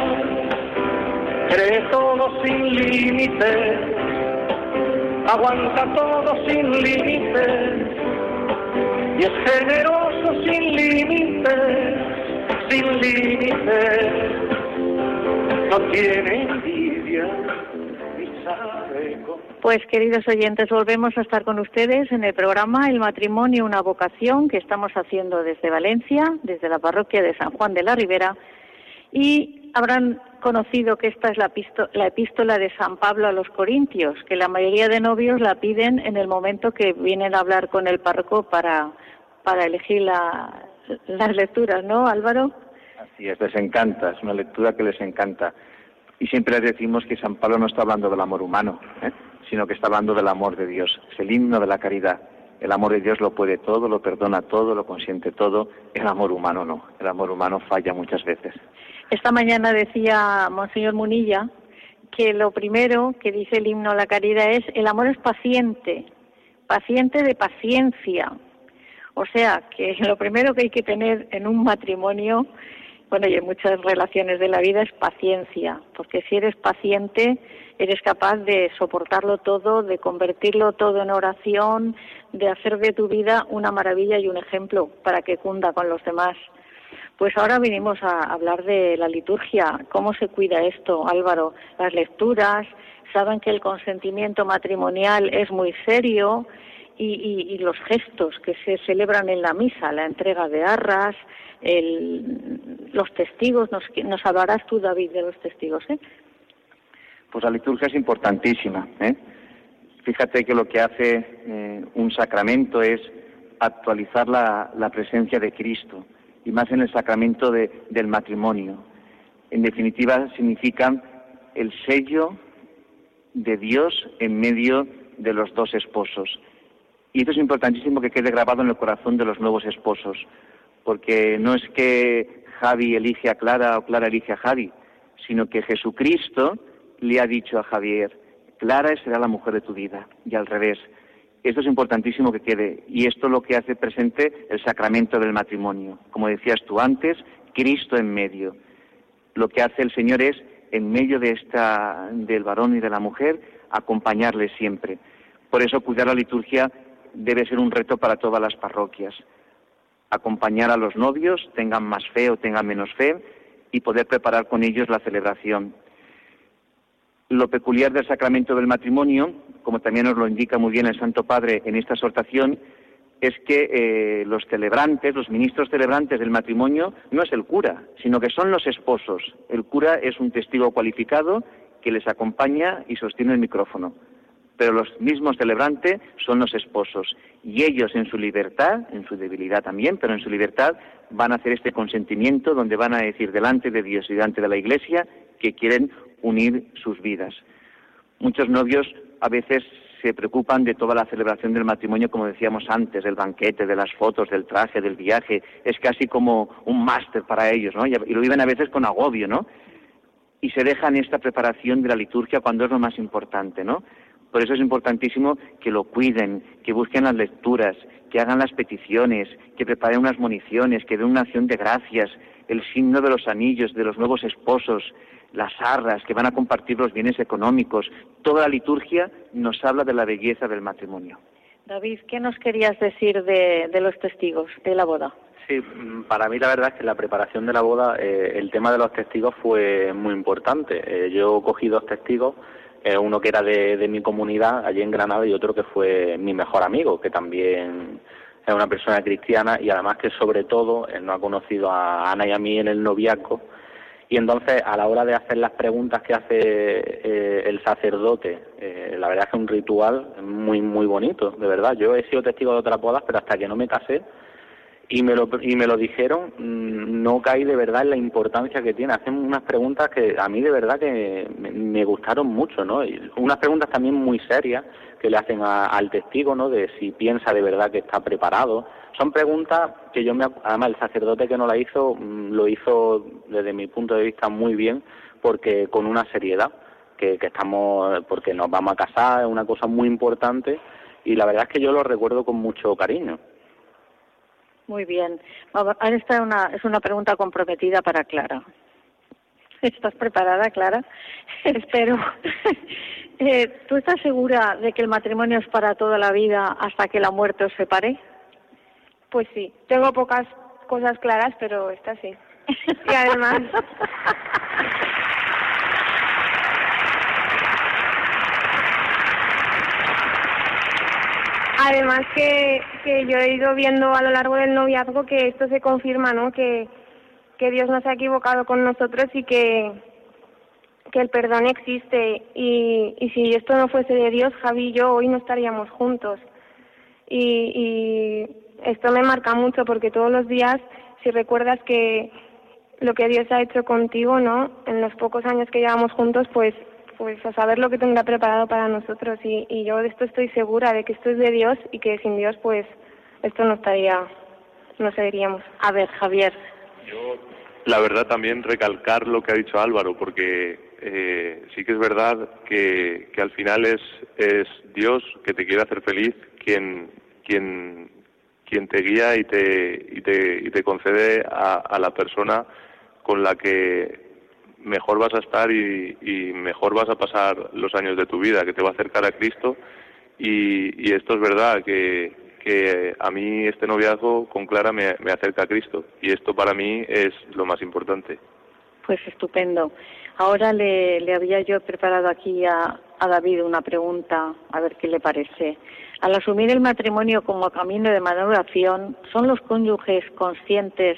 cree todo sin límite, aguanta todo sin límite, y es generoso sin límite, sin límite, no tiene envidia. Pues queridos oyentes, volvemos a estar con ustedes en el programa El matrimonio, una vocación que estamos haciendo desde Valencia, desde la parroquia de San Juan de la Ribera, y habrán conocido que esta es la, epístola de San Pablo a los Corintios, que la mayoría de novios la piden en el momento que vienen a hablar con el párroco para, para elegir las lecturas, ¿no, Álvaro? Así es, les encanta, es una lectura que les encanta. Y siempre les decimos que San Pablo no está hablando del amor humano, ¿eh? sino que está hablando del amor de Dios, es el himno de la caridad. El amor de Dios lo puede todo, lo perdona todo, lo consiente todo. El amor humano no. El amor humano falla muchas veces. Esta mañana decía Monseñor Munilla que lo primero que dice el himno a la caridad es el amor es paciente, paciente de paciencia. O sea, que lo primero que hay que tener en un matrimonio, bueno, y en muchas relaciones de la vida es paciencia, porque si eres paciente, eres capaz de soportarlo todo, de convertirlo todo en oración, de hacer de tu vida una maravilla y un ejemplo para que cunda con los demás. Pues ahora vinimos a hablar de la liturgia. ¿Cómo se cuida esto, Álvaro? Las lecturas, saben que el consentimiento matrimonial es muy serio y, los gestos que se celebran en la misa, la entrega de arras, los testigos. Nos, nos hablarás tú, David, de los testigos, ¿eh? Pues la liturgia es importantísima. ¿eh? Fíjate que lo que hace eh, un sacramento es actualizar la, presencia de Cristo, y más en el sacramento del matrimonio. En definitiva, significa el sello de Dios en medio de los dos esposos. Y esto es importantísimo que quede grabado en el corazón de los nuevos esposos, porque no es que Javi elige a Clara o Clara elige a Javi, sino que Jesucristo le ha dicho a Javier, Clara será la mujer de tu vida, y al revés. Esto es importantísimo que quede, y esto es lo que hace presente el sacramento del matrimonio. Como decías tú antes, Cristo en medio. Lo que hace el Señor es, en medio de esta, del varón y de la mujer, acompañarle siempre. Por eso cuidar la liturgia debe ser un reto para todas las parroquias. Acompañar a los novios, tengan más fe o tengan menos fe, y poder preparar con ellos la celebración. Lo peculiar del sacramento del matrimonio, como también nos lo indica muy bien el Santo Padre en esta exhortación, es que eh, los celebrantes, los ministros celebrantes del matrimonio, no es el cura, sino que son los esposos. El cura es un testigo cualificado que les acompaña y sostiene el micrófono. Pero los mismos celebrantes son los esposos. Y ellos en su libertad, en su debilidad también, pero en su libertad, van a hacer este consentimiento donde van a decir delante de Dios y delante de la Iglesia que quieren unir sus vidas. Muchos novios a veces se preocupan de toda la celebración del matrimonio, como decíamos antes, del banquete, de las fotos, del traje, del viaje. Es casi como un máster para ellos, ¿no? Y lo viven a veces con agobio, ¿no? Y se dejan esta preparación de la liturgia cuando es lo más importante, ¿no? Por eso es importantísimo que lo cuiden, que busquen las lecturas, que hagan las peticiones, que preparen unas municiones, que den una acción de gracias, el signo de los anillos, de los nuevos esposos, las arras, que van a compartir los bienes económicos. Toda la liturgia nos habla de la belleza del matrimonio. David, ¿qué nos querías decir de, los testigos de la boda? Sí, mm, para mí la verdad es que la preparación de la boda, eh, el tema de los testigos fue muy importante. Eh, yo cogí dos testigos, eh, uno que era de, de mi comunidad allí en Granada y otro que fue mi mejor amigo, que también es una persona cristiana y además que sobre todo él no ha conocido a Ana y a mí en el noviazgo y entonces, a la hora de hacer las preguntas que hace eh, el sacerdote, eh, la verdad es que es un ritual muy, muy bonito, de verdad. Yo he sido testigo de otras bodas, pero hasta que no me casé y me lo, y me lo dijeron, mm, no caí de verdad en la importancia que tiene. Hacen unas preguntas que a mí de verdad que me, gustaron mucho, ¿no? Y unas preguntas también muy serias que le hacen al testigo, ¿no? De si piensa de verdad que está preparado son preguntas que yo me además el sacerdote que no la hizo mm, lo hizo desde mi punto de vista muy bien porque con una seriedad que, estamos porque nos vamos a casar es una cosa muy importante y la verdad es que yo lo recuerdo con mucho cariño muy bien esta es una es una pregunta comprometida para Clara ¿Estás preparada, Clara? Espero. Eh, ¿Tú estás segura de que el matrimonio es para toda la vida hasta que la muerte os separe? Pues sí, tengo pocas cosas claras, pero esta sí. Y además... Además que, que yo he ido viendo a lo largo del noviazgo que esto se confirma, ¿no? Que, que Dios no se ha equivocado con nosotros y que, que el perdón existe. Y, y si esto no fuese de Dios, Javi y yo hoy no estaríamos juntos. Y, y esto me marca mucho porque todos los días, si recuerdas que lo que Dios ha hecho contigo, ¿no? En los pocos años que llevamos juntos, pues pues a saber lo que tendrá preparado para nosotros y, y yo de esto estoy segura de que esto es de Dios y que sin Dios pues esto no estaría no seguiríamos. A ver, Javier. Yo la verdad también recalcar lo que ha dicho Álvaro porque eh, sí que es verdad que, que al final es es Dios que te quiere hacer feliz quien quien quien te guía y te, y te, y te concede a, la persona con la que mejor vas a estar y, mejor vas a pasar los años de tu vida, que te va a acercar a Cristo. Y, esto es verdad, que, que a mí este noviazgo con Clara me, me acerca a Cristo y esto para mí es lo más importante. Pues estupendo. Ahora le, le había yo preparado aquí a, a David una pregunta, a ver qué le parece. Al asumir el matrimonio como camino de maduración, ¿son los cónyuges conscientes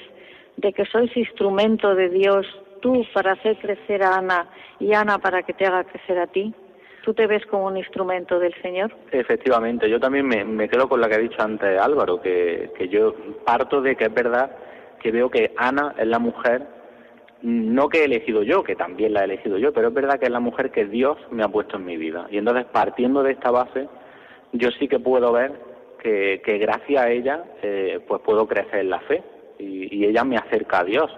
de que sois instrumento de Dios, tú para hacer crecer a Ana y Ana para que te haga crecer a ti? ¿Tú te ves como un instrumento del Señor? Efectivamente, yo también me, me quedo con lo que ha dicho antes Álvaro, que, que yo parto de que es verdad que veo que Ana es la mujer no que he elegido yo, que también la he elegido yo, pero es verdad que es la mujer que Dios me ha puesto en mi vida. Y entonces, partiendo de esta base, yo sí que puedo ver que, que gracias a ella, eh, pues puedo crecer en la fe y, y, ella me acerca a Dios.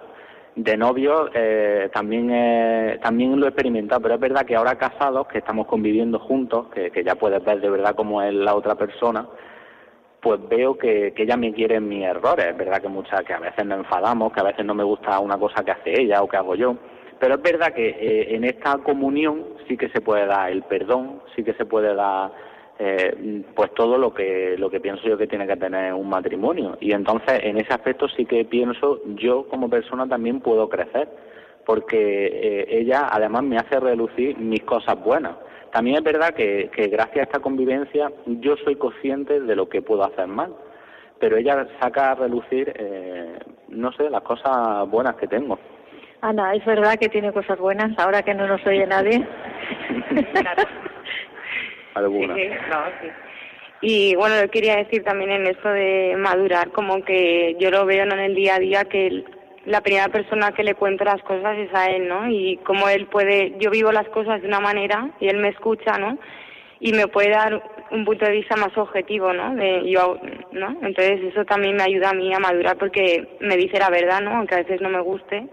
De novio eh, también eh, también lo he experimentado, pero es verdad que ahora casados, que estamos conviviendo juntos, que, que ya puedes ver de verdad cómo es la otra persona, pues veo que, que ella me quiere en mis errores. Es verdad que muchas, que a veces nos enfadamos, que a veces no me gusta una cosa que hace ella o que hago yo. Pero es verdad que eh, en esta comunión sí que se puede dar el perdón, sí que se puede dar eh, pues todo lo que lo que pienso yo que tiene que tener un matrimonio. Y entonces en ese aspecto sí que pienso yo como persona también puedo crecer porque eh, ella además me hace relucir mis cosas buenas. También es verdad que, que gracias a esta convivencia yo soy consciente de lo que puedo hacer mal pero ella saca a relucir eh, no sé las cosas buenas que tengo. Ana, es verdad que tiene cosas buenas ahora que no nos oye nadie. alguna. Sí, no, sí. Y bueno, yo quería decir también en esto de madurar, como que yo lo veo ¿no? en el día a día que la primera persona que le cuento las cosas es a él, ¿no? Y como él puede, yo vivo las cosas de una manera y él me escucha, ¿no? Y me puede dar un punto de vista más objetivo, ¿no? De yo, ¿no? Entonces eso también me ayuda a mí a madurar porque me dice la verdad, ¿no? Aunque a veces no me guste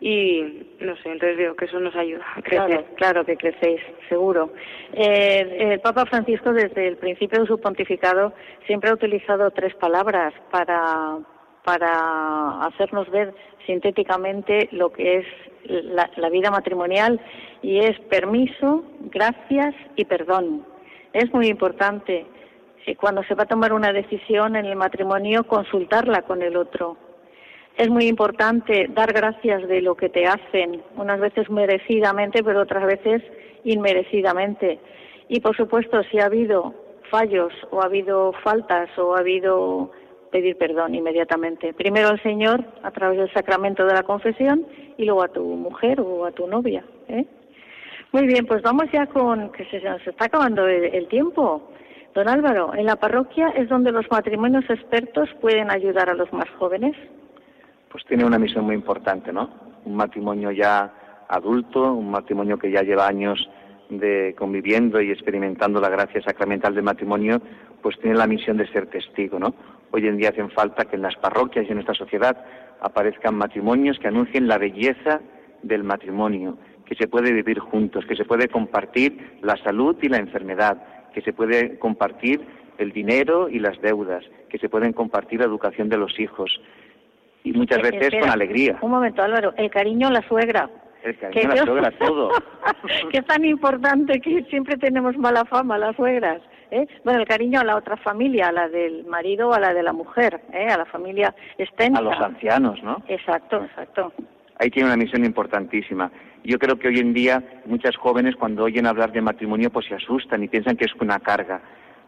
y no sé, entonces veo que eso nos ayuda a crecer. Claro, claro que crecéis, seguro. Eh, el Papa Francisco desde el principio de su pontificado siempre ha utilizado tres palabras para, para hacernos ver sintéticamente lo que es la, la vida matrimonial y es permiso, gracias y perdón. Es muy importante eh, cuando se va a tomar una decisión en el matrimonio consultarla con el otro es muy importante dar gracias de lo que te hacen, unas veces merecidamente, pero otras veces inmerecidamente. Y por supuesto, si ha habido fallos o ha habido faltas o ha habido pedir perdón inmediatamente. Primero al Señor a través del sacramento de la confesión y luego a tu mujer o a tu novia. ¿eh? Muy bien, pues vamos ya con que se nos está acabando el, el tiempo. Don Álvaro, en la parroquia es donde los matrimonios expertos pueden ayudar a los más jóvenes pues tiene una misión muy importante, ¿no? Un matrimonio ya adulto, un matrimonio que ya lleva años de conviviendo y experimentando la gracia sacramental del matrimonio, pues tiene la misión de ser testigo, ¿no? Hoy en día hacen falta que en las parroquias y en nuestra sociedad aparezcan matrimonios que anuncien la belleza del matrimonio, que se puede vivir juntos, que se puede compartir la salud y la enfermedad, que se puede compartir el dinero y las deudas, que se pueden compartir la educación de los hijos, y muchas veces Espera, con alegría. Un momento, Álvaro. El cariño a la suegra. El cariño a la suegra, todo. que es tan importante que siempre tenemos mala fama las suegras. ¿eh? Bueno, el cariño a la otra familia, a la del marido o a la de la mujer, ¿eh? a la familia extensa. A los ancianos, ¿no? Exacto, exacto. Ahí tiene una misión importantísima. Yo creo que hoy en día muchas jóvenes cuando oyen hablar de matrimonio pues se asustan y piensan que es una carga.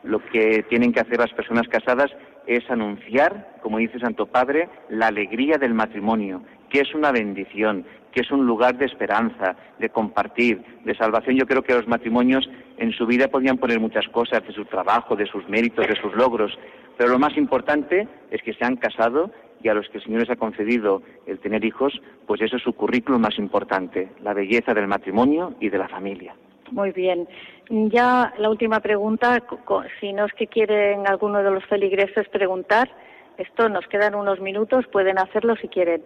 Lo que tienen que hacer las personas casadas es anunciar, como dice Santo Padre, la alegría del matrimonio, que es una bendición, que es un lugar de esperanza, de compartir, de salvación. Yo creo que los matrimonios en su vida podían poner muchas cosas de su trabajo, de sus méritos, de sus logros, pero lo más importante es que se han casado y a los que el Señor les ha concedido el tener hijos, pues eso es su currículum más importante, la belleza del matrimonio y de la familia. Muy bien. Ya la última pregunta, si no es que quieren alguno de los feligreses preguntar, esto nos quedan unos minutos, pueden hacerlo si quieren.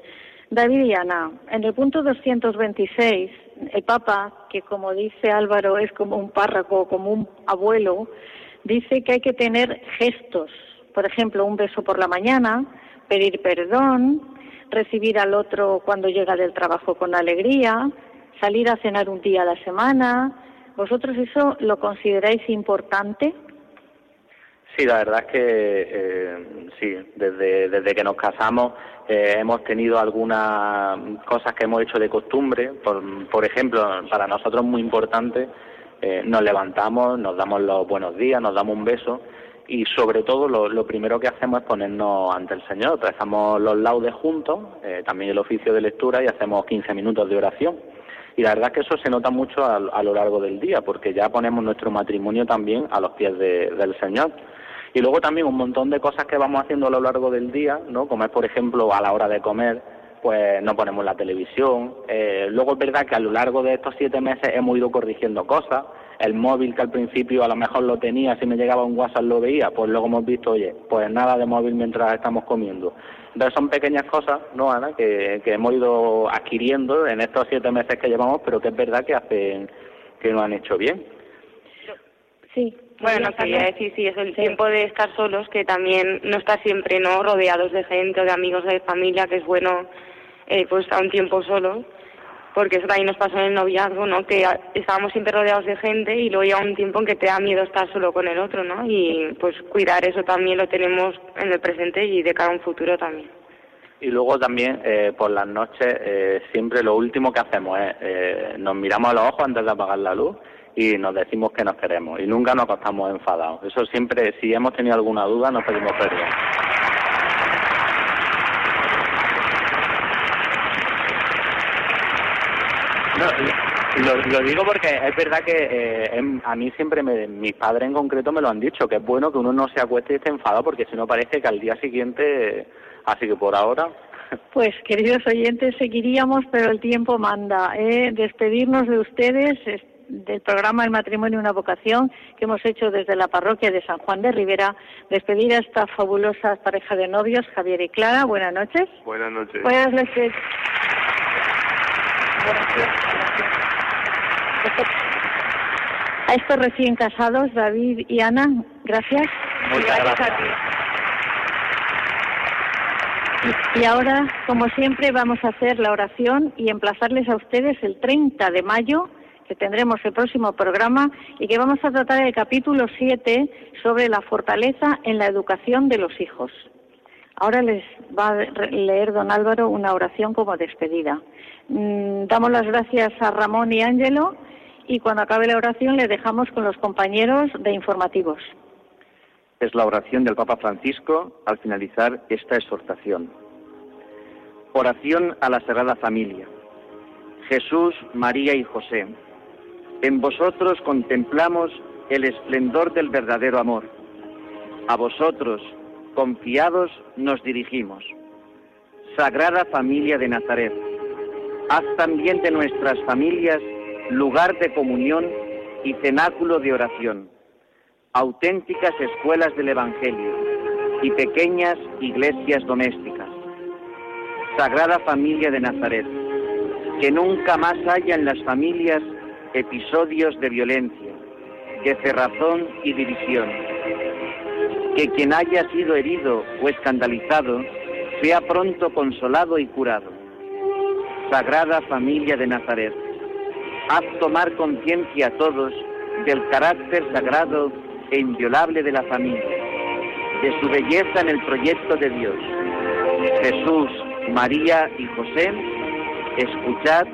David y Ana, en el punto 226, el Papa, que como dice Álvaro es como un párroco, como un abuelo, dice que hay que tener gestos, por ejemplo, un beso por la mañana, pedir perdón, recibir al otro cuando llega del trabajo con alegría, salir a cenar un día a la semana, ¿Vosotros eso lo consideráis importante? Sí, la verdad es que eh, sí, desde, desde que nos casamos eh, hemos tenido algunas cosas que hemos hecho de costumbre. Por, por ejemplo, para nosotros muy importante, eh, nos levantamos, nos damos los buenos días, nos damos un beso y sobre todo lo, primero que hacemos es ponernos ante el Señor. Rezamos los laudes juntos, eh, también el oficio de lectura y hacemos 15 minutos de oración. Y la verdad que eso se nota mucho a, a lo largo del día, porque ya ponemos nuestro matrimonio también a los pies de, del Señor. Y luego también un montón de cosas que vamos haciendo a lo largo del día, ¿no? Como es, por ejemplo, a la hora de comer, pues no ponemos la televisión. Eh, luego es verdad que a lo largo de estos siete meses hemos ido corrigiendo cosas. El móvil que al principio a lo mejor lo tenía, si me llegaba un WhatsApp lo veía, pues luego hemos visto, oye, pues nada de móvil mientras estamos comiendo. Entonces son pequeñas cosas, ¿no, Ana?, que, que hemos ido adquiriendo en estos siete meses que llevamos, pero que es verdad que hacen, que nos han hecho bien. Sí. Bueno, no quería decir, sí, es el tiempo de estar solos, que también no estar siempre, ¿no?, rodeados de gente o de amigos, de familia, que es bueno, eh, pues, a un tiempo solo, porque eso también nos pasó en el noviazgo, ¿no?, que estábamos siempre rodeados de gente y luego llega un tiempo en que te da miedo estar solo con el otro, ¿no?, y pues cuidar eso también lo tenemos en el presente y de cara a un futuro también. Y luego también eh, por las noches eh, siempre lo último que hacemos es eh, nos miramos a los ojos antes de apagar la luz y nos decimos que nos queremos y nunca nos acostamos enfadados. Eso siempre, si hemos tenido alguna duda, nos pedimos perdón. No, lo, lo digo porque es verdad que eh, em- a mí siempre, me, mis padres en concreto me lo han dicho, que es bueno que uno no se acueste y esté enfadado porque si no parece que al día siguiente, así que por ahora, Pues, queridos oyentes, seguiríamos, pero el tiempo manda. ¿eh? Despedirnos de ustedes es- del programa El matrimonio una vocación que hemos hecho desde la parroquia de San Juan de Rivera. Despedir a esta fabulosa pareja de novios, Javier y Clara. Buenas noches. Buenas noches. Buenas noches. A estos recién casados, David y Ana, gracias. muchas gracias. Y- Y ahora, como siempre, vamos a hacer la oración y emplazarles a ustedes el 30 de mayo, que tendremos el próximo programa, y que vamos a tratar el capítulo 7 sobre la fortaleza en la educación de los hijos. Ahora les va a leer don Álvaro una oración como despedida. Mm, damos las gracias a Ramón y Ángelo y cuando acabe la oración le dejamos con los compañeros de informativos. Es la oración del Papa Francisco al finalizar esta exhortación. Oración a la Sagrada Familia. Jesús, María y José, en vosotros contemplamos el esplendor del verdadero amor. A vosotros, confiados, nos dirigimos. Sagrada Familia de Nazaret, haz también de nuestras familias lugar de comunión y cenáculo de oración auténticas escuelas del Evangelio y pequeñas iglesias domésticas. Sagrada Familia de Nazaret, que nunca más haya en las familias episodios de violencia, de cerrazón y división. Que quien haya sido herido o escandalizado sea pronto consolado y curado. Sagrada Familia de Nazaret, haz tomar conciencia a todos del carácter sagrado e inviolable de la familia, de su belleza en el proyecto de Dios. Jesús, María y José, escuchad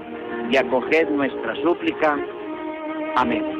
y acoged nuestra súplica. Amén.